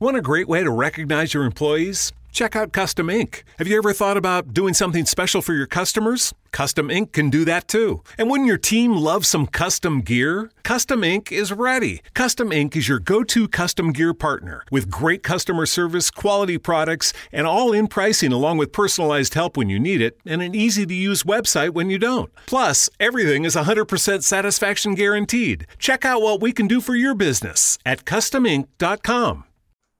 Want a great way to recognize your employees? Check out Custom Ink. Have you ever thought about doing something special for your customers? Custom Ink can do that too. And wouldn't your team love some custom gear? Custom Ink is ready. Custom Ink is your go to custom gear partner with great customer service, quality products, and all in pricing along with personalized help when you need it and an easy to use website when you don't. Plus, everything is 100% satisfaction guaranteed. Check out what we can do for your business at customink.com.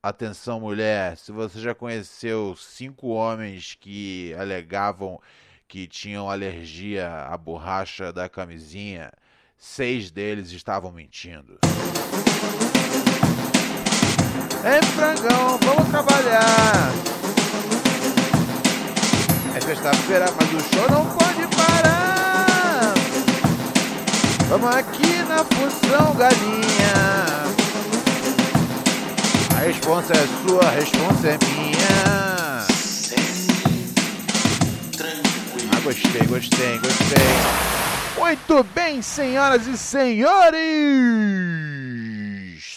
Atenção, mulher, se você já conheceu cinco homens que alegavam que tinham alergia à borracha da camisinha, seis deles estavam mentindo. Ei, frangão, vamos trabalhar! É sexta-feira, mas o show não pode parar! Vamos aqui na função galinha! A responsa é sua, a responsa é minha. Ah, gostei, gostei, gostei. Muito bem, senhoras e senhores!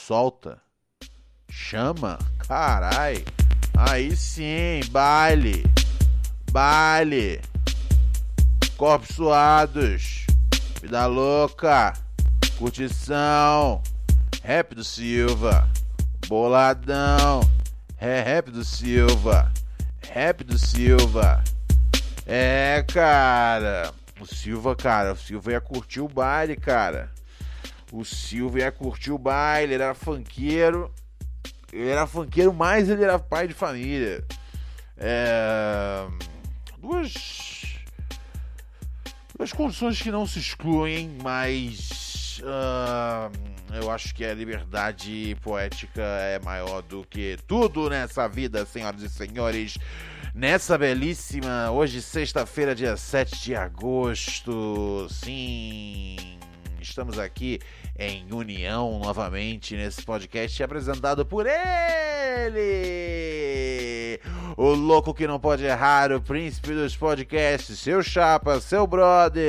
Solta. Chama. Carai. Aí sim, baile. Baile. Corpos suados. Vida louca. Curtição. Rap do Silva. Boladão. É rap do Silva. Rap do Silva. É, cara. O Silva, cara, o Silva ia curtir o baile, cara. O Silva ia curtir o baile, ele era funkeiro. Ele era funkeiro, mas ele era pai de família. É... Duas. Duas condições que não se excluem, mas. Uh eu acho que a liberdade poética é maior do que tudo nessa vida, senhoras e senhores. Nessa belíssima, hoje, sexta-feira, dia 7 de agosto. Sim, estamos aqui em união novamente nesse podcast apresentado por ele, o louco que não pode errar, o príncipe dos podcasts, seu chapa, seu brother.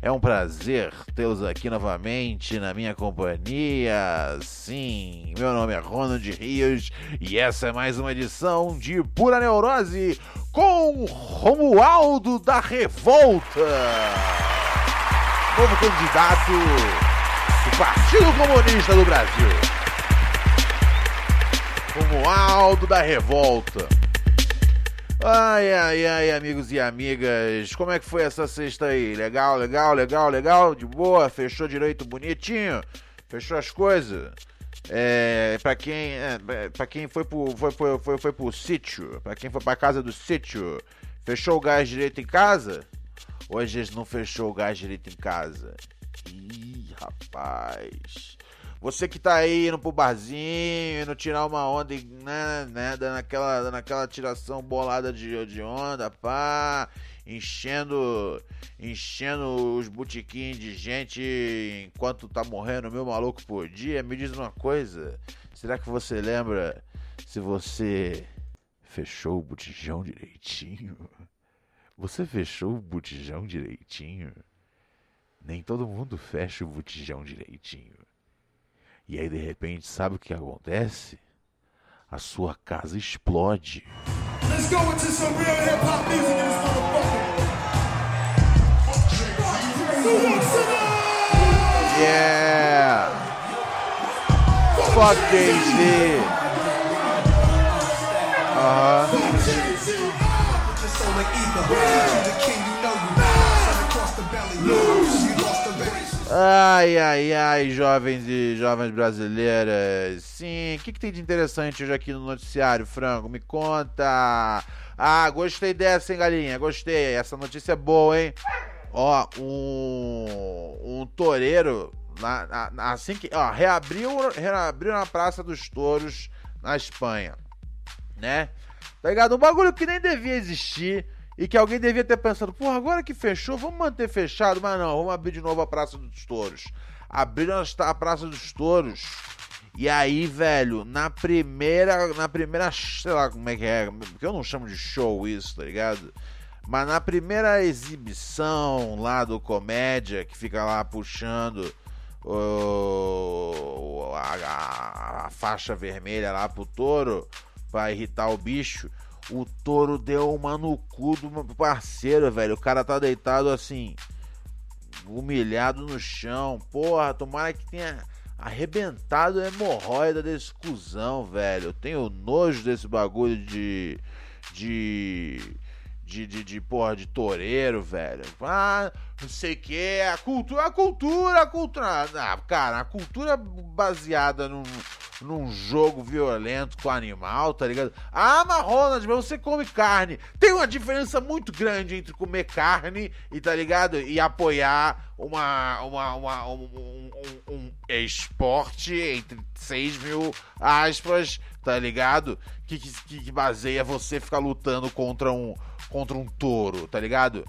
É um prazer tê-los aqui novamente na minha companhia. Sim, meu nome é Ronald Rios e essa é mais uma edição de Pura Neurose com Romualdo da Revolta. Novo candidato Partido Comunista do Brasil. Romualdo da Revolta. Ai, ai, ai, amigos e amigas, como é que foi essa sexta aí? Legal, legal, legal, legal? De boa? Fechou direito, bonitinho? Fechou as coisas? É, para quem, é, para quem foi pro, foi, foi, foi, foi pro sítio, para quem foi pra casa do sítio, fechou o gás direito em casa? Hoje eles não fechou o gás direito em casa. Ih, rapaz. Você que tá aí indo pro barzinho, indo tirar uma onda, né, né, dando aquela, dando aquela tiração bolada de, de onda, pá, enchendo, enchendo os botiquins de gente enquanto tá morrendo mil maluco por dia, me diz uma coisa, será que você lembra se você fechou o botijão direitinho? Você fechou o botijão direitinho? Nem todo mundo fecha o botijão direitinho. E aí de repente, sabe o que acontece? A sua casa explode. Let's go into some real hip hop music in this motherfucker. Yeah. Fuck Jay-Z. Uh-huh. Ai, ai, ai, jovens e jovens brasileiras. Sim, o que, que, tem de interessante hoje aqui no noticiário, Frango? Me conta. Ah, gostei dessa, hein, galinha? Gostei. Essa notícia é boa, hein? Ó, um, um toureiro, na, na, assim que. Ó, reabriu, reabriu na Praça dos Touros, na Espanha. Né? Tá ligado? Um bagulho que nem devia existir e que alguém devia ter pensado, pô, agora que fechou, vamos manter fechado, mas não, vamos abrir de novo a Praça dos Touros. Abriram a Praça dos Touros. E aí, velho, na primeira, na primeira, sei lá como é que é, porque eu não chamo de show isso, tá ligado? Mas na primeira exibição lá do comédia, que fica lá puxando o, a, a, a faixa vermelha lá pro touro pra irritar o bicho. O touro deu uma no cu do parceiro, velho. O cara tá deitado assim, humilhado no chão. Porra, tomara que tenha arrebentado a hemorroida desse cuzão, velho. Eu tenho nojo desse bagulho de. de. de, de, de porra, de toureiro, velho. Ah, não sei o que. A cultura, a cultura, a cultura. Ah, cara, a cultura baseada num num jogo violento com animal, tá ligado? Ah, mas Ronald, mas você come carne. Tem uma diferença muito grande entre comer carne e, tá ligado? E apoiar uma, uma, uma um, um, um, esporte entre 6 mil aspas, tá ligado? Que, que, que baseia você ficar lutando contra um, contra um touro, tá ligado?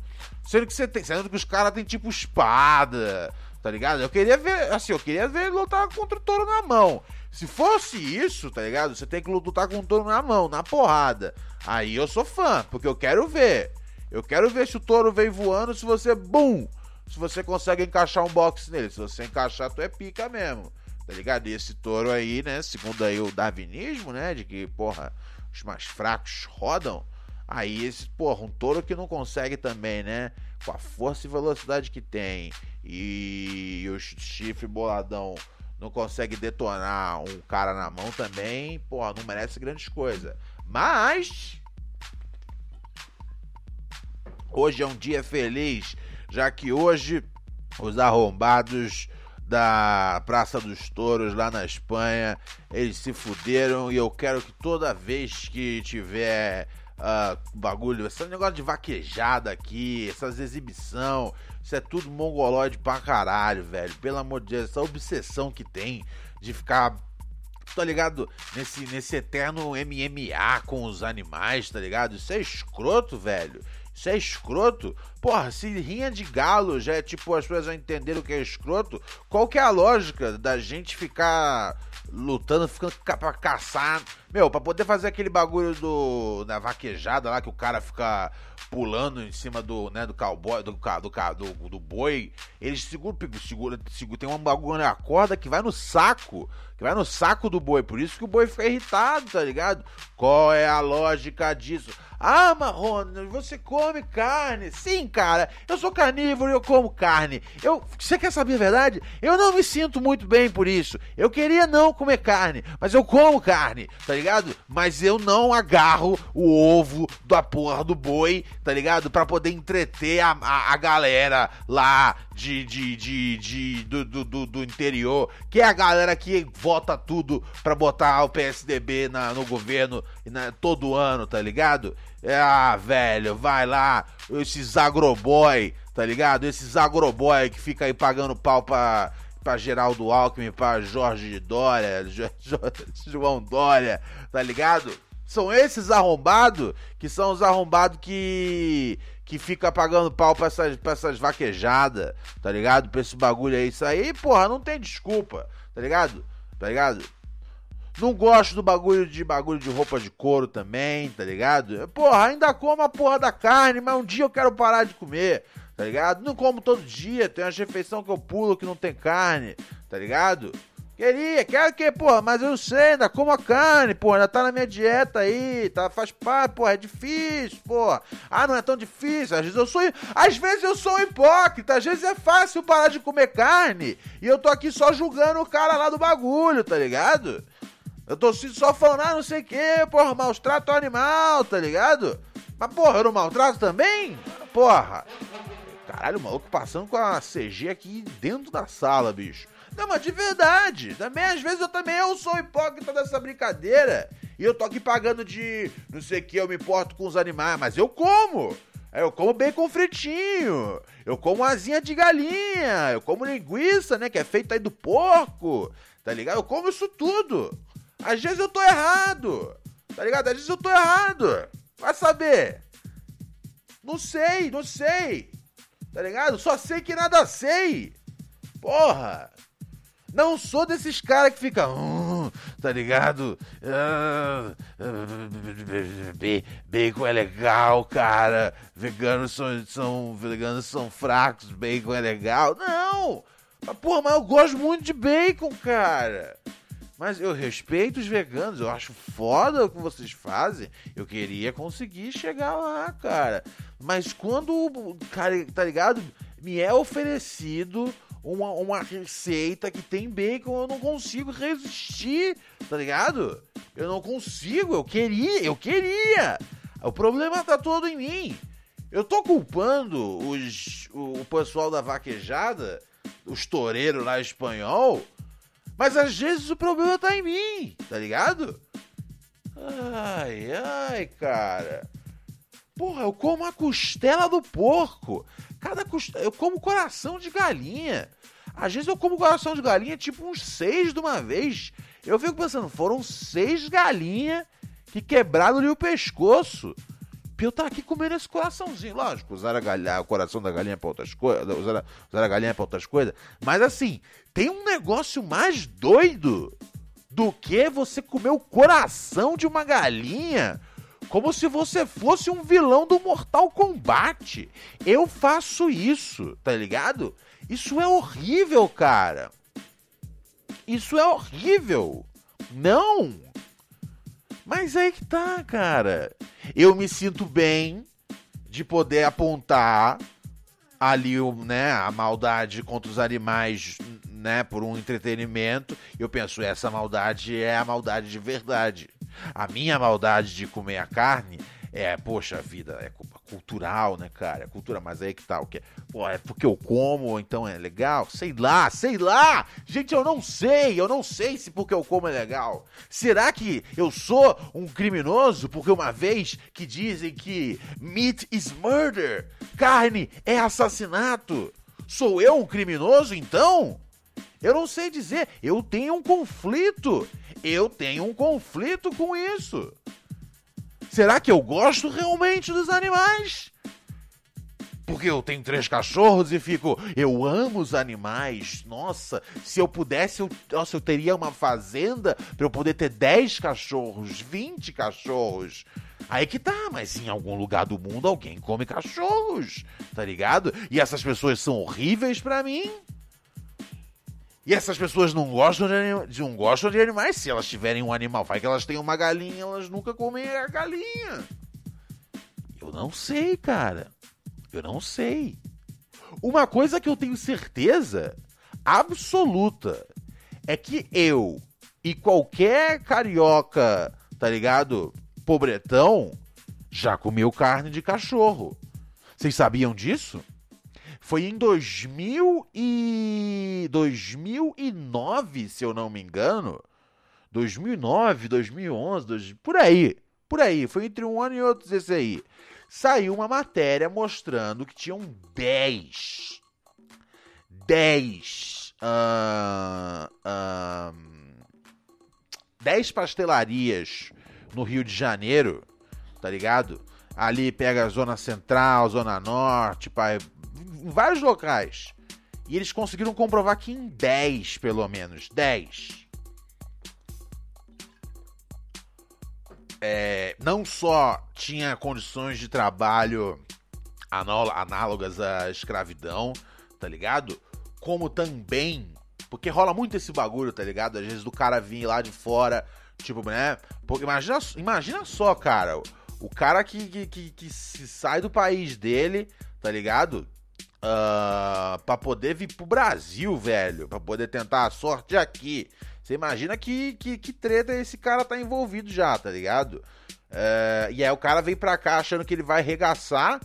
Sendo que você tem, sendo que os caras têm tipo espada, tá ligado? Eu queria ver, assim, eu queria ver ele lutar contra o touro na mão. Se fosse isso, tá ligado? Você tem que lutar com o touro na mão, na porrada. Aí eu sou fã, porque eu quero ver. Eu quero ver se o touro vem voando, se você, bum! Se você consegue encaixar um box nele. Se você encaixar, tu é pica mesmo. Tá ligado? E esse touro aí, né? Segundo aí o darwinismo, né? De que, porra, os mais fracos rodam. Aí esse, porra, um touro que não consegue também, né? Com a força e velocidade que tem. E o chifre boladão não consegue detonar um cara na mão também, porra, não merece grandes coisas. Mas. Hoje é um dia feliz, já que hoje os arrombados da Praça dos Touros lá na Espanha, eles se fuderam e eu quero que toda vez que tiver uh, bagulho, esse negócio de vaquejada aqui, essas exibição, isso é tudo mongolóide pra caralho, velho. Pelo amor de Deus, essa obsessão que tem de ficar tá ligado? Nesse, nesse eterno MMA com os animais, tá ligado? Isso é escroto, velho. Isso é escroto. Porra, se rinha de galo já é tipo, as pessoas já entenderam o que é escroto, qual que é a lógica da gente ficar lutando, ficando pra caçar. Meu, pra poder fazer aquele bagulho do. da vaquejada lá, que o cara fica pulando em cima do, né, do cowboy, do, do, do, do boi, eles seguram, segura, segura, tem um bagulho na corda que vai no saco, que vai no saco do boi, por isso que o boi fica irritado, tá ligado? Qual é a lógica disso? Ah, Marrone, você come carne. Sim, cara, eu sou carnívoro e eu como carne. Eu, você quer saber a verdade? Eu não me sinto muito bem por isso. Eu queria não comer carne, mas eu como carne, tá ligado? Mas eu não agarro o ovo da porra do boi, tá ligado? Para poder entreter a, a, a, galera lá de, de, de, de do, do, do, interior, que é a galera que vota tudo pra botar o PSDB na, no governo na, todo ano, tá ligado? Ah, velho, vai lá, esses agroboy, tá ligado? Esses agroboy que fica aí pagando pau pra, pra Geraldo Alckmin, pra Jorge Dória, João Dória, tá ligado? São esses arrombados que são os arrombados que que fica pagando pau pra essas, pra essas vaquejadas, tá ligado? Pra esse bagulho aí. Isso aí, porra, não tem desculpa, tá ligado? Tá ligado? Não gosto do bagulho de bagulho de roupa de couro também, tá ligado? Porra, ainda como a porra da carne, mas um dia eu quero parar de comer, tá ligado? Não como todo dia, tem uma refeição que eu pulo que não tem carne, tá ligado? Queria, quero que, porra, mas eu não sei, ainda como a carne, porra, ainda tá na minha dieta aí, tá, faz parte, porra, é difícil, porra. Ah, não é tão difícil, às vezes eu sou, às vezes eu sou hipócrita, às vezes é fácil parar de comer carne, e eu tô aqui só julgando o cara lá do bagulho, tá ligado? Eu tô só falando, ah, não sei o que, porra, maus trato animal, tá ligado? Mas, porra, eu não maltrato também? Porra. Caralho, o maluco passando com a CG aqui dentro da sala, bicho. Não, mas de verdade. Também, às vezes, eu também eu sou hipócrita dessa brincadeira. E eu tô aqui pagando de não sei o que, eu me importo com os animais, mas eu como. Eu como bacon fritinho. Eu como asinha de galinha. Eu como linguiça, né? Que é feita aí do porco. Tá ligado? Eu como isso tudo. Às vezes eu tô errado. Tá ligado? Às vezes eu tô errado. Vai saber. Não sei, não sei. Tá ligado? Só sei que nada sei. Porra. Não sou desses caras que fica, uh, tá ligado? Uh, bacon é legal, cara. Veganos são, são, veganos são fracos, bacon é legal. Não! Porra, mas eu gosto muito de bacon, cara. Mas eu respeito os veganos, eu acho foda o que vocês fazem. Eu queria conseguir chegar lá, cara. Mas quando, cara, tá ligado? Me é oferecido uma, uma receita que tem bacon, eu não consigo resistir, tá ligado? Eu não consigo, eu queria, eu queria. O problema tá todo em mim. Eu tô culpando os, o, o pessoal da vaquejada, os toureiros lá espanhol, mas às vezes o problema tá em mim, tá ligado? Ai, ai, cara. Porra, eu como a costela do porco. Cada costela. Eu como coração de galinha. Às vezes eu como coração de galinha, tipo uns seis de uma vez. Eu fico pensando, foram seis galinhas que quebraram ali o pescoço eu tá aqui comendo esse coraçãozinho. Lógico, usar a galinha, o coração da galinha para outras coisas, usar, a, usar a galinha para outras coisas. Mas assim, tem um negócio mais doido do que você comer o coração de uma galinha como se você fosse um vilão do Mortal Kombat. Eu faço isso, tá ligado? Isso é horrível, cara. Isso é horrível. Não! Mas aí que tá, cara. Eu me sinto bem de poder apontar ali né, a maldade contra os animais, né, por um entretenimento. Eu penso, essa maldade é a maldade de verdade. A minha maldade de comer a carne é, poxa vida, é cultural, né, cara? É cultura, mas aí que tá o que? Pô, é porque eu como, então é legal? Sei lá, sei lá! Gente, eu não sei, eu não sei se porque eu como é legal. Será que eu sou um criminoso porque uma vez que dizem que meat is murder, carne é assassinato, sou eu um criminoso então? Eu não sei dizer, eu tenho um conflito. Eu tenho um conflito com isso. Será que eu gosto realmente dos animais? Porque eu tenho três cachorros e fico, eu amo os animais. Nossa, se eu pudesse, eu, nossa, eu teria uma fazenda para eu poder ter 10 cachorros, 20 cachorros. Aí que tá, mas em algum lugar do mundo alguém come cachorros, tá ligado? E essas pessoas são horríveis para mim. E essas pessoas não gostam de, não gostam de animais. Se elas tiverem um animal, vai que elas têm uma galinha, elas nunca comem a galinha. Eu não sei, cara. Eu não sei. Uma coisa que eu tenho certeza absoluta é que eu e qualquer carioca, tá ligado? Pobretão, já comeu carne de cachorro. Vocês sabiam disso? Foi em 2000 e 2009, se eu não me engano. 2009, 2011, 2000, por aí. Por aí, foi entre um ano e outro esse aí. Saiu uma matéria mostrando que tinham 10 10 uh, uh, 10 pastelarias no Rio de Janeiro, tá ligado? Ali pega a zona central, zona norte, em vários locais. E eles conseguiram comprovar que em 10, pelo menos, 10. É, não só tinha condições de trabalho análogas à escravidão, tá ligado? Como também. Porque rola muito esse bagulho, tá ligado? Às vezes do cara vir lá de fora, tipo, né? Porque imagina, imagina só, cara. O cara que, que, que, que sai do país dele, tá ligado? Uh, ah, para poder vir pro Brasil, velho, para poder tentar a sorte aqui. Você imagina que, que, que, treta esse cara tá envolvido já, tá ligado? Uh, e aí o cara vem pra cá achando que ele vai regaçar.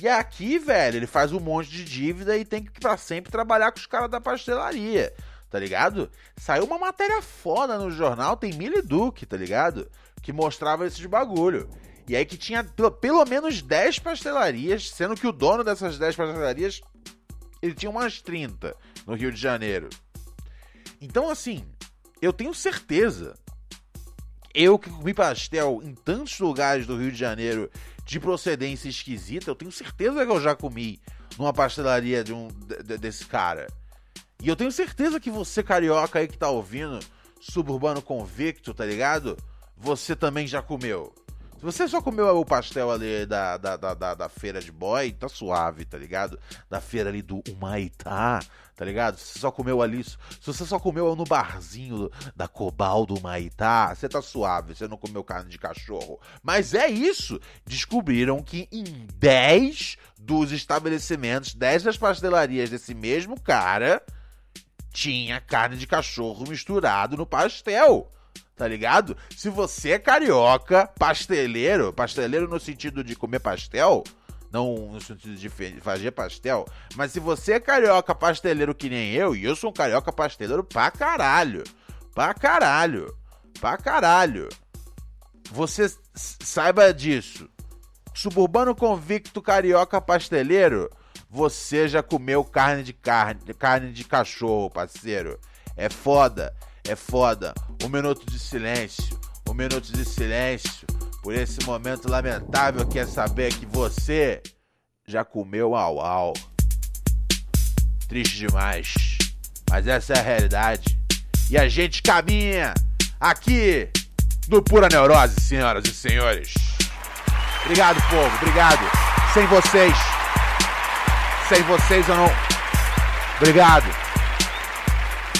E aqui, velho, ele faz um monte de dívida e tem que pra sempre trabalhar com os caras da pastelaria, tá ligado? Saiu uma matéria foda no jornal, tem Mili Duque, tá ligado? Que mostrava esses bagulho. E aí que tinha pelo menos 10 pastelarias, sendo que o dono dessas 10 pastelarias, ele tinha umas 30 no Rio de Janeiro. Então, assim, eu tenho certeza. Eu que comi pastel em tantos lugares do Rio de Janeiro de procedência esquisita, eu tenho certeza que eu já comi numa pastelaria de um, de, desse cara. E eu tenho certeza que você, carioca aí que tá ouvindo, suburbano convicto, tá ligado? Você também já comeu. Se você só comeu o pastel ali da, da, da, da, da feira de boy, tá suave, tá ligado? Da feira ali do Humaitá, tá ligado? Se você só comeu ali, se você só comeu no barzinho da Cobal do Humaitá, você tá suave, você não comeu carne de cachorro. Mas é isso! Descobriram que em 10 dos estabelecimentos, 10 das pastelarias desse mesmo cara, tinha carne de cachorro misturado no pastel tá ligado? Se você é carioca, pasteleiro, pasteleiro no sentido de comer pastel, não no sentido de fazer pastel, mas se você é carioca pasteleiro que nem eu, e eu sou um carioca pasteleiro pra caralho, pra caralho, pra caralho, você saiba disso. Suburbano convicto carioca pasteleiro, você já comeu carne de carne, carne de cachorro, parceiro. É foda. É foda. Um minuto de silêncio. Um minuto de silêncio. Por esse momento lamentável que é saber que você já comeu au au. Triste demais. Mas essa é a realidade. E a gente caminha aqui no Pura Neurose, senhoras e senhores. Obrigado, povo. Obrigado. Sem vocês. Sem vocês eu não. Obrigado.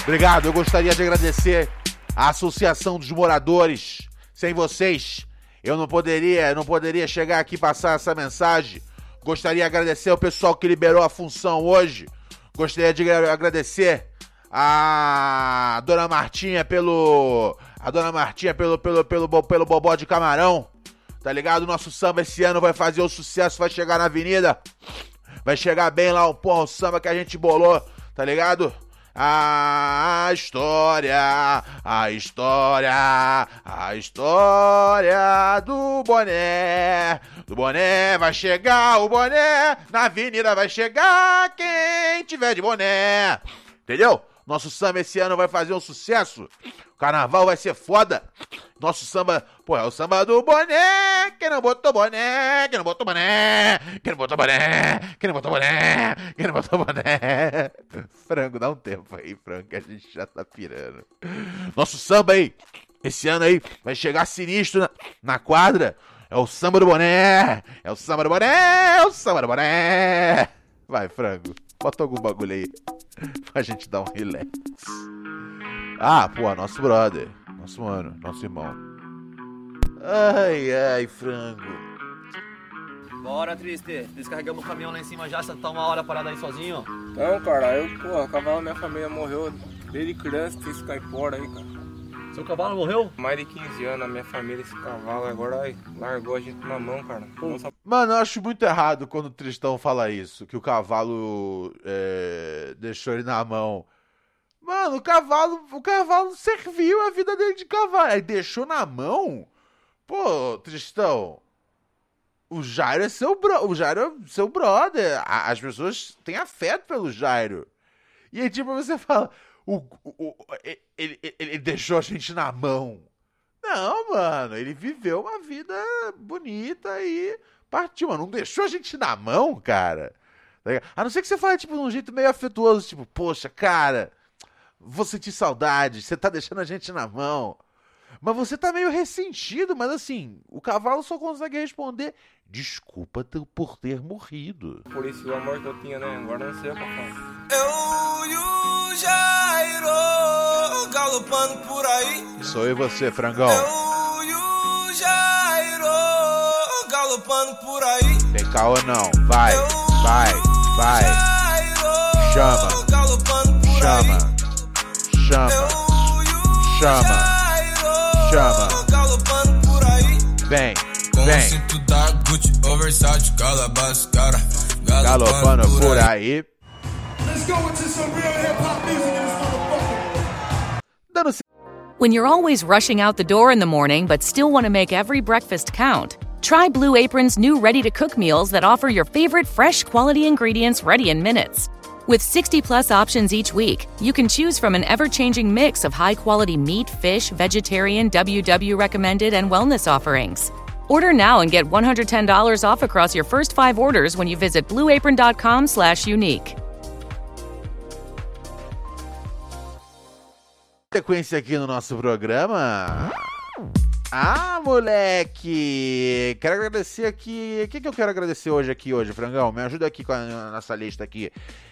Obrigado, eu gostaria de agradecer a Associação dos Moradores. Sem vocês, eu não poderia, não poderia chegar aqui e passar essa mensagem. Gostaria de agradecer ao pessoal que liberou a função hoje. Gostaria de agradecer a Dona Martinha pelo a Dona Martinha pelo pelo pelo pelo, bobó de camarão. Tá ligado? Nosso samba esse ano vai fazer o sucesso, vai chegar na avenida. Vai chegar bem lá o porra, o samba que a gente bolou, tá ligado? A história, a história, a história do boné. Do boné vai chegar o boné, na avenida vai chegar quem tiver de boné. Entendeu? Nosso samba esse ano vai fazer um sucesso. Carnaval vai ser foda. Nosso samba, pô, é o samba do boné. Quem não botou boné? Quem não botou boné? Quem não botou boné? Quem não botou boné? Quem não botou boné? Frango, dá um tempo aí, frango, que a gente já tá pirando. Nosso samba aí, esse ano aí, vai chegar sinistro na, na quadra. É o samba do boné. É o samba do boné. É o samba do boné. Vai, frango. Bota algum bagulho aí pra gente dar um relax. Ah, pô, nosso brother. Nosso mano, nosso irmão. Ai, ai, frango. Bora, triste. Descarregamos o caminhão lá em cima já, você tá uma hora parado aí sozinho? Não, cara, eu, porra, cavalo minha família morreu desde criança, tem esse caipora aí, cara. Seu cavalo morreu? Mais de 15 anos, a minha família, esse cavalo, agora aí, largou a gente na mão, cara. Nossa... Mano, eu acho muito errado quando o Tristão fala isso, que o cavalo é, deixou ele na mão. Mano, o cavalo, o cavalo serviu a vida dele de cavalo. Aí deixou na mão? Pô, Tristão. O Jairo é seu bro, o Jairo é seu brother. As pessoas têm afeto pelo Jairo. E aí, tipo, você fala, o, o, o ele, ele, ele deixou a gente na mão. Não, mano, ele viveu uma vida bonita e partiu, mano. Não deixou a gente na mão, cara. Tá a não ser que você fale, tipo, de um jeito meio afetuoso, tipo, poxa, cara, Vou sentir saudade, você tá deixando a gente na mão. Mas você tá meio ressentido, mas assim, o cavalo só consegue responder: Desculpa por ter morrido. Por isso o amor que eu tinha, né? Agora não sei o que eu faço. Eu e o Jairo galopando por aí. Sou eu e você, frangão. Eu e o Jairo galopando por aí. Tem caô não, vai, vai, vai. Chama, chama chama, chama, chama. Vem, vem. Galopando por aí. When you're always rushing out the door in the morning but still want to make every breakfast count, try Blue Apron's new ready to cook meals that offer your favorite fresh quality ingredients ready in minutes. With 60 plus options each week, you can choose from an ever changing mix of high quality meat, fish, vegetarian, WW recommended, and wellness offerings. Order now and get $110 off across your first five orders when you visit blueapron.com/slash unique. Sequência aqui no nosso programa. Ah, moleque! Quero agradecer aqui. O que, que eu quero agradecer hoje aqui, hoje, Frangão? Me ajuda aqui com a nossa lista aqui.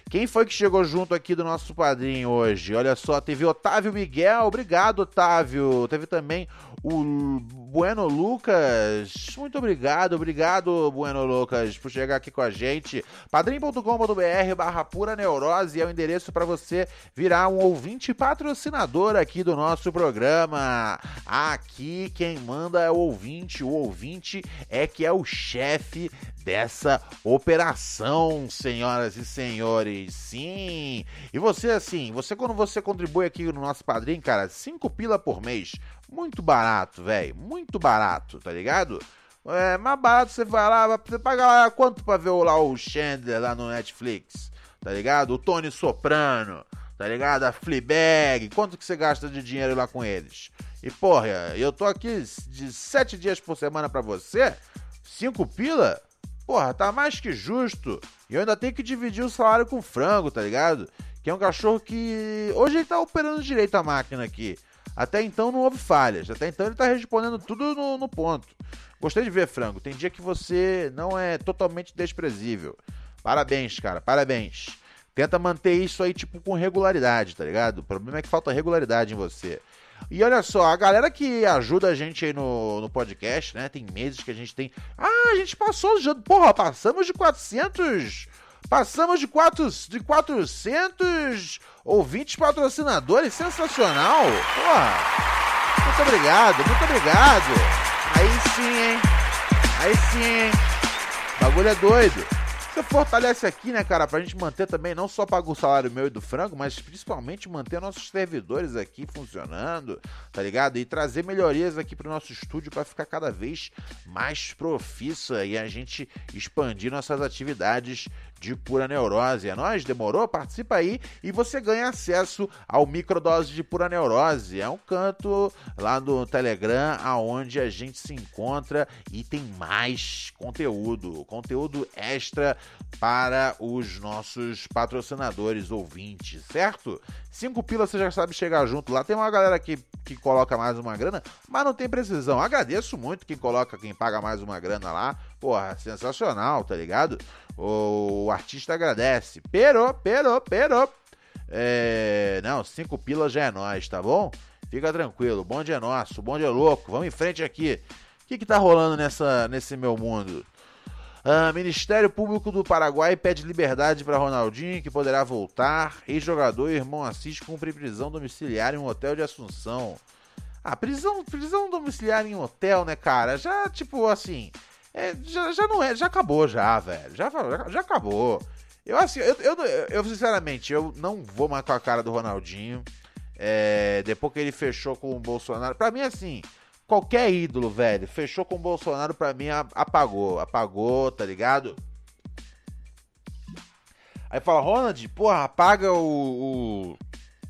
Quem foi que chegou junto aqui do nosso padrinho hoje? Olha só, teve Otávio Miguel, obrigado, Otávio. Teve também o Bueno Lucas. Muito obrigado, obrigado, Bueno Lucas, por chegar aqui com a gente. padrim.com.br barra pura neurose é o endereço para você virar um ouvinte patrocinador aqui do nosso programa. Aqui quem manda é o ouvinte, o ouvinte é que é o chefe dessa operação, senhoras e senhores. Sim. E você assim, você quando você contribui aqui no nosso padrinho, cara, 5 pila por mês. Muito barato, velho. Muito barato, tá ligado? É mais barato você vai lá, você paga lá quanto pra ver lá o Chandler lá no Netflix, tá ligado? O Tony Soprano, tá ligado? A Fleabag, quanto que você gasta de dinheiro lá com eles? E porra, eu tô aqui de sete dias por semana pra você, cinco pila, porra, tá mais que justo. E eu ainda tenho que dividir o salário com o frango, tá ligado? Que é um cachorro que hoje ele tá operando direito a máquina aqui. Até então não houve falhas. Até então ele tá respondendo tudo no, no ponto. Gostei de ver, frango. Tem dia que você não é totalmente desprezível. Parabéns, cara. Parabéns. Tenta manter isso aí, tipo, com regularidade, tá ligado? O problema é que falta regularidade em você. E olha só, a galera que ajuda a gente aí no, no podcast, né? Tem meses que a gente tem. Ah, a gente passou. Já, porra, passamos de 400. Passamos de, quatro, de 400 ouvintes patrocinadores. Sensacional. Porra. Muito obrigado, muito obrigado. Aí sim, hein? Aí sim, hein? O bagulho é doido. Você fortalece aqui, né, cara, pra gente manter também, não só pagar o salário meu e do frango, mas principalmente manter nossos servidores aqui funcionando, tá ligado? E trazer melhorias aqui pro nosso estúdio para ficar cada vez mais profissa e a gente expandir nossas atividades de pura neurose. É nóis? Demorou? Participa aí e você ganha acesso ao microdose de pura neurose. É um canto lá no Telegram aonde a gente se encontra e tem mais conteúdo, conteúdo extra para os nossos patrocinadores ouvintes, certo? Cinco pilas você já sabe chegar junto lá. Tem uma galera que, que coloca mais uma grana, mas não tem precisão. Agradeço muito quem coloca, quem paga mais uma grana lá. Porra, sensacional, tá ligado? O, o artista agradece. Pero, pero, pero. É, não, cinco pilas já é nós, tá bom? Fica tranquilo, o bonde é nosso, o bonde é louco. Vamos em frente aqui. O que, que tá rolando nessa, nesse meu mundo? Uh, Ministério Público do Paraguai pede liberdade para Ronaldinho, que poderá voltar. Ex-jogador e irmão Assis cumpre prisão domiciliar em um hotel de Assunção. Ah, prisão, prisão domiciliar em um hotel, né, cara? Já, tipo, assim. É, já, já não é. Já acabou, já, velho. Já, já, já acabou. Eu, assim, eu, eu, eu, sinceramente, eu não vou mais com a cara do Ronaldinho. É, depois que ele fechou com o Bolsonaro. Pra mim, assim qualquer ídolo, velho, fechou com o Bolsonaro, pra mim apagou. Apagou, tá ligado? Aí fala, Ronald, porra, apaga o,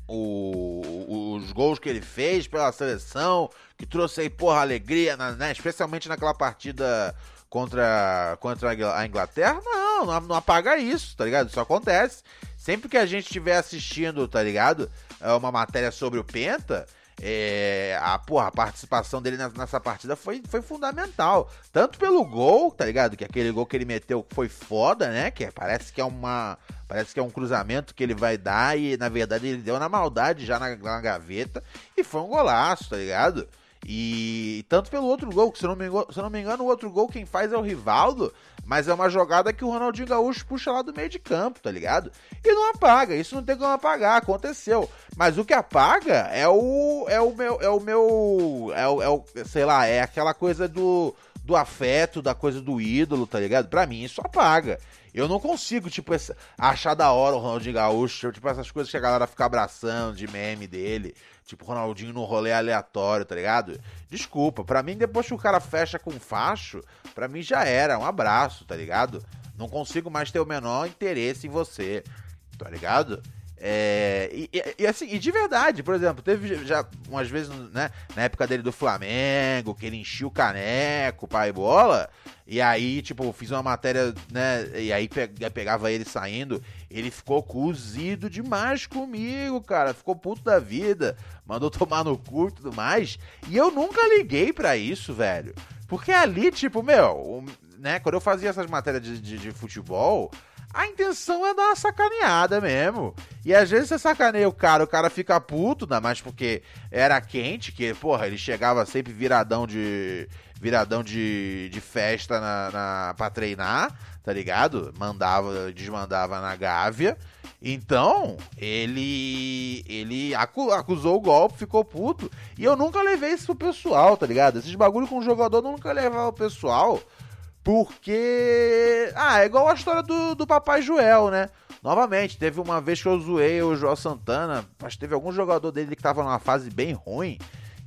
o, o, os gols que ele fez pela seleção, que trouxe aí, porra, alegria, né? especialmente naquela partida contra, contra a Inglaterra. Não, não, não apaga isso, tá ligado? Isso acontece. Sempre que a gente estiver assistindo, tá ligado? É uma matéria sobre o Penta, é, a, porra, a participação dele nessa partida foi, foi fundamental. Tanto pelo gol, tá ligado? Que aquele gol que ele meteu foi foda, né? Que parece que é uma. Parece que é um cruzamento que ele vai dar e na verdade ele deu na maldade já na, na gaveta e foi um golaço, tá ligado? E tanto pelo outro gol, que se não, me engano, se não me engano, o outro gol quem faz é o Rivaldo, mas é uma jogada que o Ronaldinho Gaúcho puxa lá do meio de campo, tá ligado? E não apaga, isso não tem como apagar, aconteceu. Mas o que apaga é o é o meu é o meu é o, é o sei lá, é aquela coisa do do afeto, da coisa do ídolo, tá ligado? Pra mim isso apaga. Eu não consigo, tipo, achar da hora o Ronaldinho Gaúcho, tipo, essas coisas que a galera fica abraçando de meme dele. Tipo, Ronaldinho no rolê aleatório, tá ligado? Desculpa, pra mim, depois que o cara fecha com facho, pra mim já era. Um abraço, tá ligado? Não consigo mais ter o menor interesse em você, tá ligado? É, e, e- e assim, e de verdade, por exemplo, teve já umas vezes, né, na época dele do Flamengo, que ele enchia o caneco, pai bola, e aí, tipo, fiz uma matéria, né, e aí pe- pegava ele saindo, ele ficou cozido demais comigo, cara, ficou puto da vida, mandou tomar no cu e tudo mais, e eu nunca liguei pra isso, velho, porque ali, tipo, meu, né, quando eu fazia essas matérias de, de- de futebol, a intenção é dar uma sacaneada mesmo. E às vezes você sacaneia o cara, o cara fica puto, ainda mais porque era quente, que, porra, ele chegava sempre viradão de. viradão de, de festa na, na, pra treinar, tá ligado? Mandava, desmandava na Gávea. Então, ele. ele acu- acusou o golpe, ficou puto. E eu nunca levei isso pro pessoal, tá ligado? Esses bagulho com o jogador eu nunca levava o pessoal. Porque. Ah, é igual a história do, do Papai Joel, né? Novamente, teve uma vez que eu zoei o Joel Santana, mas teve algum jogador dele que tava numa fase bem ruim.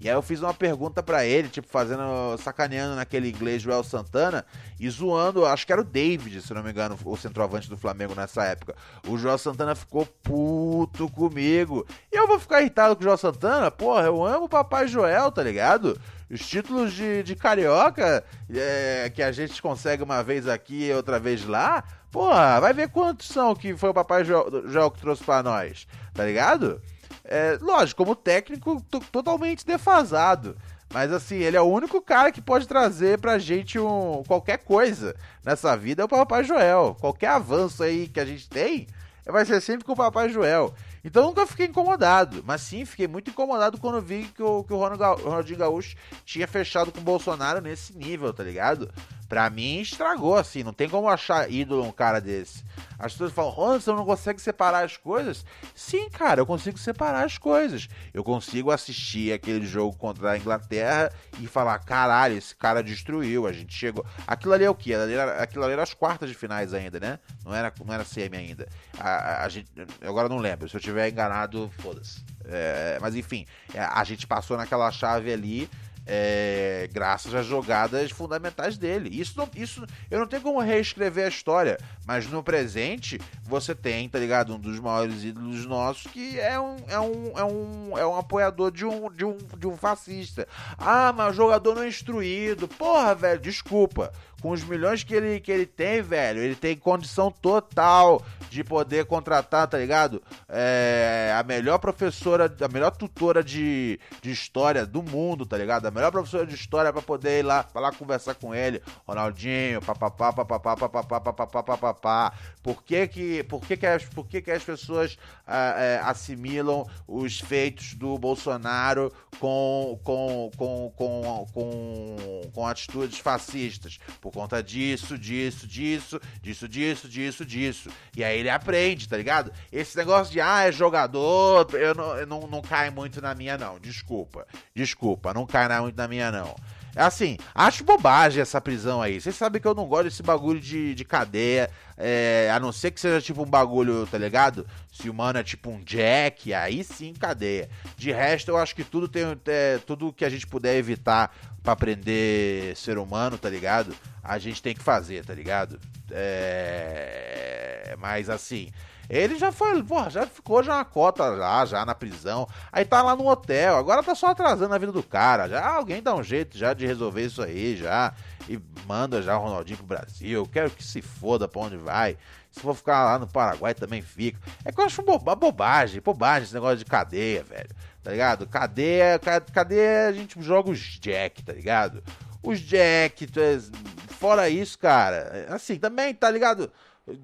E aí eu fiz uma pergunta pra ele, tipo, fazendo, sacaneando naquele inglês Joel Santana e zoando, acho que era o David, se não me engano, o centroavante do Flamengo nessa época. O Joel Santana ficou puto comigo. E eu vou ficar irritado com o Joel Santana? Porra, eu amo o Papai Joel, tá ligado? Os títulos de, de carioca é, que a gente consegue uma vez aqui e outra vez lá, porra, vai ver quantos são que foi o Papai Joel, Joel que trouxe pra nós, tá ligado? É, lógico, como técnico, to- totalmente defasado. Mas assim, ele é o único cara que pode trazer pra gente um, qualquer coisa nessa vida é o Papai Joel. Qualquer avanço aí que a gente tem vai ser sempre com o Papai Joel. Então nunca fiquei incomodado, mas sim fiquei muito incomodado quando vi que o, que o Ronaldinho Gaúcho tinha fechado com o Bolsonaro nesse nível, tá ligado? Pra mim estragou, assim, não tem como achar ídolo um cara desse. As pessoas falam, Ronald, você não consegue separar as coisas? Sim, cara, eu consigo separar as coisas. Eu consigo assistir aquele jogo contra a Inglaterra e falar, caralho, esse cara destruiu, a gente chegou. Aquilo ali é o quê? Aquilo ali era, aquilo ali era as quartas de finais ainda, né? Não era, não era semi ainda. A, a- gente, agora não lembro, se eu tiver enganado, foda-se. É, mas enfim, é, a gente passou naquela chave ali é, graças às jogadas fundamentais dele. Isso, não, isso eu não tenho como reescrever a história, mas no presente você tem, tá ligado? Um dos maiores ídolos nossos que é um, é um, é um, é um apoiador de um, de, um, de um fascista. Ah, mas o jogador não é instruído. Porra, velho, desculpa. Com os milhões que ele, que ele tem, velho, ele tem condição total de poder contratar, tá ligado? É, a melhor professora, a melhor tutora de, de história do mundo, tá ligado? A melhor professora de história pra poder ir lá, pra lá conversar com ele. Ronaldinho, papapá, papapá, papapá, papapá, papapá. Por que que, por que, que, as, por que, que as pessoas ah, é, assimilam os feitos do Bolsonaro com, com, com, com, com, com atitudes fascistas? Por conta disso, disso, disso, disso, disso, disso, disso. E aí ele aprende, tá ligado? Esse negócio de, ah, é jogador, eu não, eu não, não cai muito na minha, não. Desculpa, desculpa, não cai muito na minha, não. Assim, acho bobagem essa prisão aí. Vocês sabem que eu não gosto desse bagulho de, de cadeia. é, a não ser que seja tipo um bagulho, tá ligado? Se o mano é tipo um Jack, aí sim cadeia. De resto, eu acho que tudo tem. é, tudo que a gente puder evitar pra prender ser humano, tá ligado? A gente tem que fazer, tá ligado? É. Mas assim. Ele já foi, porra, já ficou já uma cota lá, já na prisão. Aí tá lá no hotel, agora tá só atrasando a vida do cara. Já alguém dá um jeito já de resolver isso aí, já. E manda já o Ronaldinho pro Brasil. Quero que se foda pra onde vai. Se for ficar lá no Paraguai também fica. É que eu acho boba- bobagem, bobagem esse negócio de cadeia, velho. Tá ligado? Cadeia, ca- cadeia a gente joga os Jack, tá ligado? Os Jack, é- fora isso, cara, assim, também, tá ligado?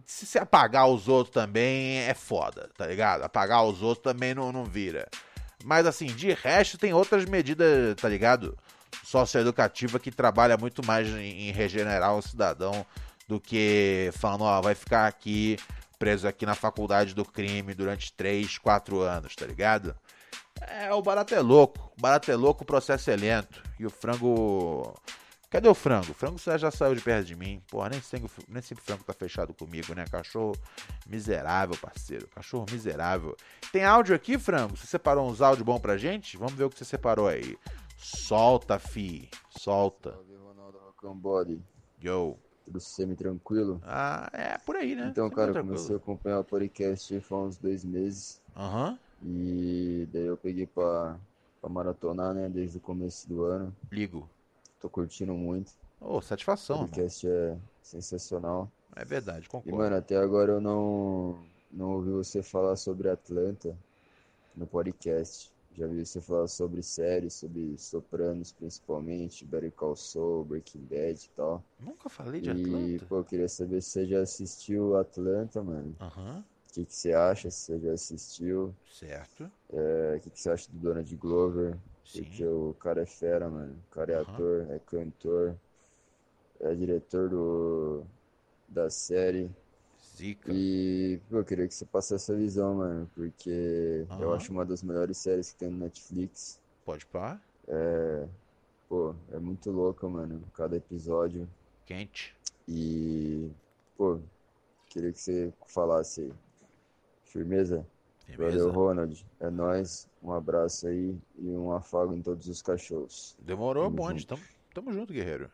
Se apagar os outros também é foda, tá ligado? Apagar os outros também não, não vira. Mas assim, de resto tem outras medidas, tá ligado? Socioeducativa que trabalha muito mais em, em regenerar o cidadão do que falando, ó, vai ficar aqui preso aqui na faculdade do crime durante 3, 4 anos, tá ligado? É, o barato é louco. O barato é louco, o processo é lento. E o frango. Cadê o frango? O frango já saiu de perto de mim. Porra, nem sempre, nem sempre o frango tá fechado comigo, né? Cachorro miserável, parceiro. Cachorro miserável. Tem áudio aqui, frango? Você separou uns áudios bons pra gente? Vamos ver o que você separou aí. Solta, fi. Solta. Salve, Ronaldo Rocambole. Yo. Tudo semi-tranquilo. Ah, é por aí, né? Então, cara, eu comecei a acompanhar o podcast faz uns dois meses. Aham. E daí eu peguei pra, pra maratonar, né? Desde o começo do ano. Ligo. Tô curtindo muito. Ô, O satisfação, irmão. podcast é sensacional. É verdade, E, concordo. mano, até agora eu não, não ouvi você falar sobre Atlanta no podcast. Já vi você falar sobre séries, sobre Sopranos principalmente, Better Call Saul, Breaking Bad e tal. Nunca falei de E, Atlanta. pô, eu queria saber se você já assistiu Atlanta, mano. Aham, O que que você acha, se você já assistiu? certo. É, o que que você acha do Donald Glover? Sim. Porque o cara é fera, mano. O cara é Aham. ator, é cantor, é diretor do, da série. Zica. E, pô, eu queria que você passasse essa visão, mano, porque eu Aham. acho uma das melhores séries que tem no Netflix. Pode pá. É, pô, é muito louca, mano, cada episódio. Quente. E, pô, queria que você falasse aí. Firmeza? Valeu. Ronald. É nóis. Um abraço aí e um afago em todos os cachorros. Demorou, Tamo bonde. junto. Tamo, tamo junto, guerreiro.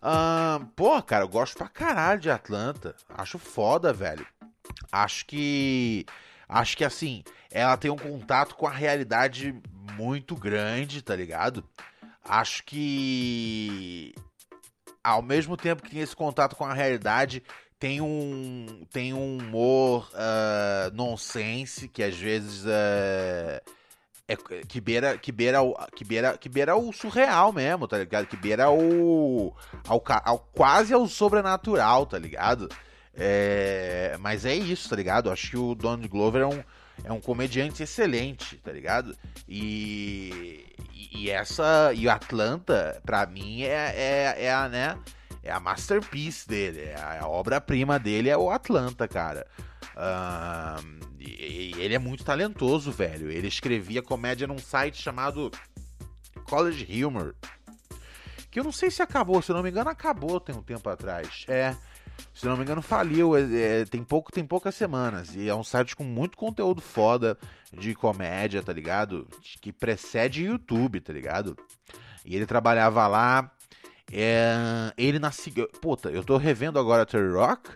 Ahn, pô, cara, eu gosto pra caralho de Atlanta. Acho foda, velho. Acho que. Acho que assim, ela tem um contato com a realidade muito grande, tá ligado? Acho que. Ao mesmo tempo que tem esse contato com a realidade, tem um, tem um humor ah, nonsense que às vezes é, é que beira que beira que beira que beira o surreal mesmo, tá ligado? Que beira o ao, ao quase ao sobrenatural, tá ligado? É, mas é isso, tá ligado? Acho que o Donald Glover é um é um comediante excelente, tá ligado? E, e, e essa e o Atlanta, pra mim é, é, é a né é a masterpiece dele, é a, a obra-prima dele é o Atlanta, cara. E- ele é muito talentoso, velho. Ele escrevia comédia num site chamado College Humor. Que eu não sei se acabou, se não me engano, acabou tem um tempo atrás. É. Se não me engano, faliu. é, é, tem, pouco, tem poucas semanas. E é um site com muito conteúdo foda de comédia, tá ligado? Que precede YouTube, tá ligado? E ele trabalhava lá. É, ele na sig- Puta, eu tô revendo agora Terry Rock.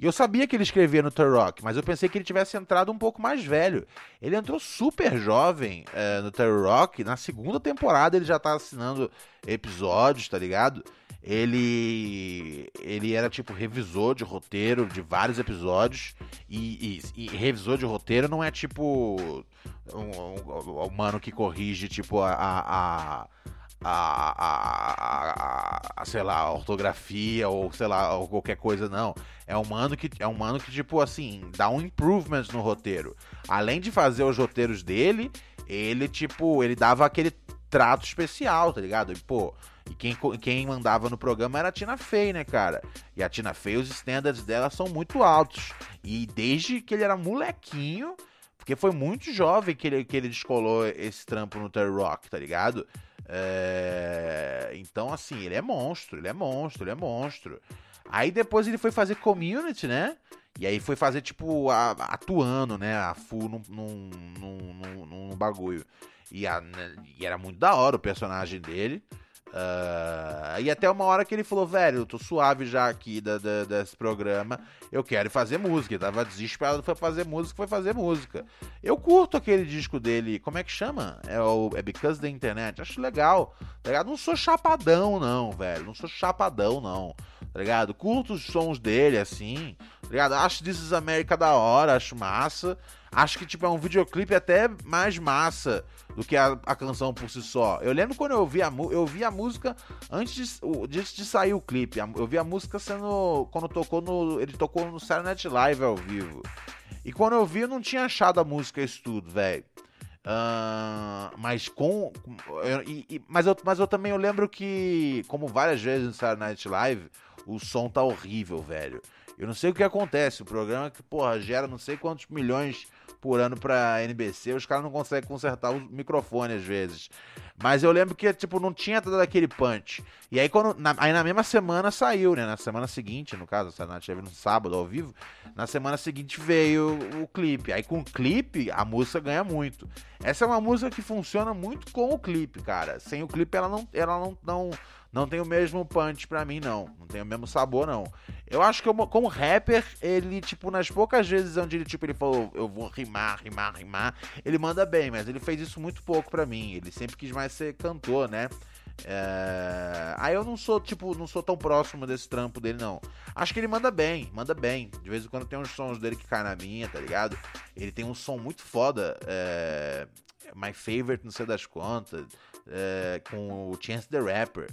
E eu sabia que ele escrevia no Terry Rock, mas eu pensei que ele tivesse entrado um pouco mais velho. Ele entrou super jovem é, no Terry Rock. Na segunda temporada ele já tá assinando episódios, tá ligado? Ele ele era tipo revisor de roteiro de vários episódios. E, e- e revisor de roteiro não é tipo um, um- um mano que corrige tipo a- a- a a, a, a- sei lá, a ortografia ou sei lá, ou qualquer coisa, não. É um mano que é um mano que tipo assim, dá um improvement no roteiro. Além de fazer os roteiros dele, ele tipo, ele dava aquele trato especial, tá ligado? E, pô, e quem, quem mandava no programa era a Tina Fey, né, cara? E a Tina Fey, os standards dela são muito altos. E desde que ele era molequinho, porque foi muito jovem que ele, que ele descolou esse trampo no Terry Rock, tá ligado? É, Então, assim, ele é monstro, ele é monstro, ele é monstro. Aí depois ele foi fazer community, né? E aí foi fazer, tipo, a- atuando, né? A full num, num, num, num- num bagulho. E, a- né, e era muito da hora o personagem dele. Ah, e até uma hora que ele falou, velho, eu tô suave já aqui da, da- desse programa, eu quero fazer música. Ele tava desesperado, foi fazer música, foi fazer música. Eu curto aquele disco dele, como é que chama? É o é Because da Internet, acho legal, tá ligado? Não sou chapadão não, velho, não sou chapadão não, tá ligado? Curto os sons dele, assim, tá ligado? Acho This is America da hora, acho massa. Acho que, tipo, é um videoclipe até mais massa do que a, a canção por si só. Eu lembro quando eu ouvi a, eu vi a música antes de, antes de sair o clipe. Eu vi a música sendo. Quando tocou no. Ele tocou no Saturday Night Live ao vivo. E quando eu vi, eu não tinha achado a música isso tudo, velho. Ah, mas com. eu- e- mas, eu, mas eu também eu lembro que, como várias vezes no Saturday Night Live, o som tá horrível, velho. Eu não sei o que acontece. O programa que, porra, gera não sei quantos milhões por ano pra NBC, os caras não conseguem consertar o microfone às vezes. Mas eu lembro que, tipo, não tinha todo aquele punch. E aí, quando, na, aí na mesma semana saiu, né? Na semana seguinte, no caso, a Nath teve no sábado ao vivo. Na semana seguinte veio o clipe. Aí com o clipe, a música ganha muito. Essa é uma música que funciona muito com o clipe, cara. Sem o clipe, ela não, ela não, não, não tem o mesmo punch pra mim, não. Não tem o mesmo sabor, não. Eu acho que eu, como rapper, ele, tipo, nas poucas vezes onde ele, tipo, ele falou, eu vou rimar, rimar, rimar, ele manda bem, mas ele fez isso muito pouco pra mim. Ele sempre quis mais ser cantor, né? É... Aí eu não sou, tipo, não sou tão próximo desse trampo dele, não. Acho que ele manda bem, manda bem. De vez em quando tem uns sons dele que caem na minha, tá ligado? Ele tem um som muito foda. É... My Favorite, não sei das contas. É... Com o Chance the Rapper.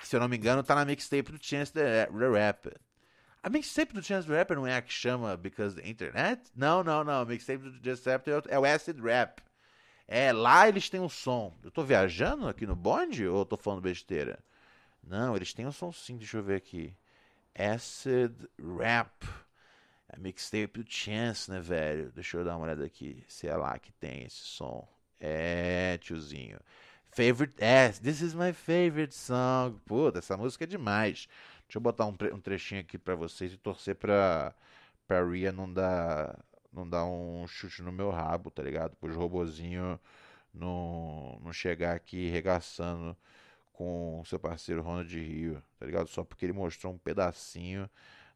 Que, se eu não me engano, tá na mixtape do Chance the, the Rapper. A mixtape do Chance the Rapper não é a que chama Because the Internet? Não, não, não. A mixtape do Chance the Rapper é o Acid Rap. É, lá eles têm um som. Eu tô viajando aqui no bonde ou eu tô falando besteira? Não, eles têm um som sim, deixa eu ver aqui. Acid Rap. É mixtape do Chance, né, velho? Deixa eu dar uma olhada aqui. Se é lá que tem esse som. É, tiozinho. Favorite. É, this is my favorite song. Puta, essa música é demais. Deixa eu botar um, um trechinho aqui pra vocês e torcer pra, pra Ria não dar não dar um chute no meu rabo, tá ligado? Para os robozinhos não, não chegar aqui regaçando com seu parceiro Ronald Rio, tá ligado? Só porque ele mostrou um pedacinho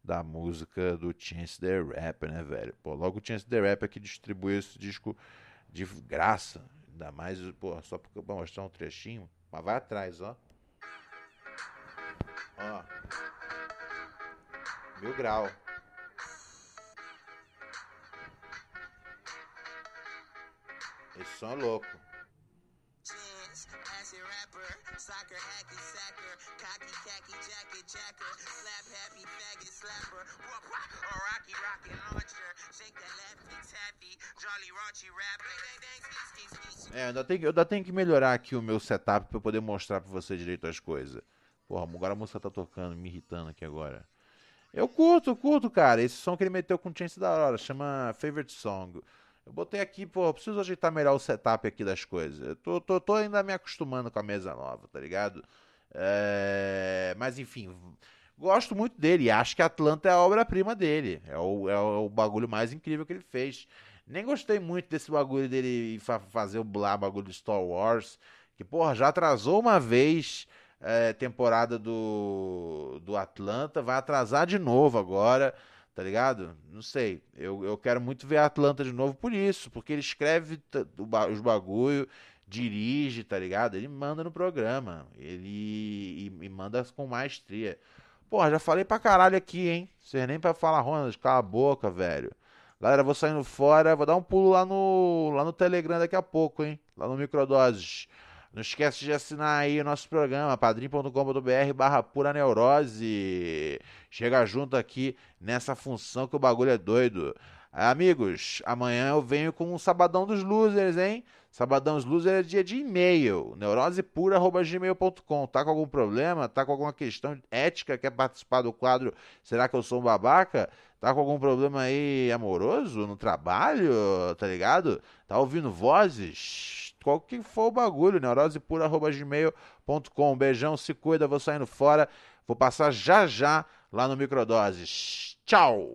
da música do Chance the Rapper, né, velho? Pô, logo o Chance the Rapper que distribuiu esse disco de graça, ainda mais, pô, só porque eu vou mostrar um trechinho, mas vai atrás, ó. Ó. Mil grau. Esse som é louco. É, ainda tem, eu ainda tenho que melhorar aqui o meu setup para poder mostrar para você direito as coisas. Porra, agora a música tá tocando, me irritando aqui agora. Eu curto, curto, cara. Esse som que ele meteu com Chance da hora, chama Favorite Song. Eu botei aqui, pô, preciso ajeitar melhor o setup aqui das coisas. Eu tô, tô, tô ainda me acostumando com a mesa nova, tá ligado? É... Mas enfim, gosto muito dele. Acho que Atlanta é a obra-prima dele. É o, é o bagulho mais incrível que ele fez. Nem gostei muito desse bagulho dele fa fazer o blá bagulho de Star Wars. Que, porra, já atrasou uma vez é, temporada do, do Atlanta. Vai atrasar de novo agora tá ligado? Não sei. Eu, eu quero muito ver a Atlanta de novo por isso, porque ele escreve os bagulho, dirige, tá ligado? Ele manda no programa, ele e, e manda com maestria. Porra, já falei pra caralho aqui, hein? Vocês nem pra falar, Ronald, cala a boca, velho. Galera, vou saindo fora, vou dar um pulo lá no, lá no Telegram daqui a pouco, hein? Lá no Microdoses. Não esquece de assinar aí o nosso programa, padrim.com.br barra pura neurose. Chega junto aqui nessa função que o bagulho é doido. Amigos, amanhã eu venho com um Sabadão dos Losers, hein? Sabadão Losers é dia de e-mail, neurosepura.gmail.com. Tá com algum problema? Tá com alguma questão ética? Quer participar do quadro Será que eu sou um babaca? Tá com algum problema aí amoroso no trabalho? Tá ligado? Tá ouvindo vozes? qual que for o bagulho, neurosepura.gmail.com. Beijão, se cuida, vou saindo fora. Vou passar já já lá no Microdoses. Tchau!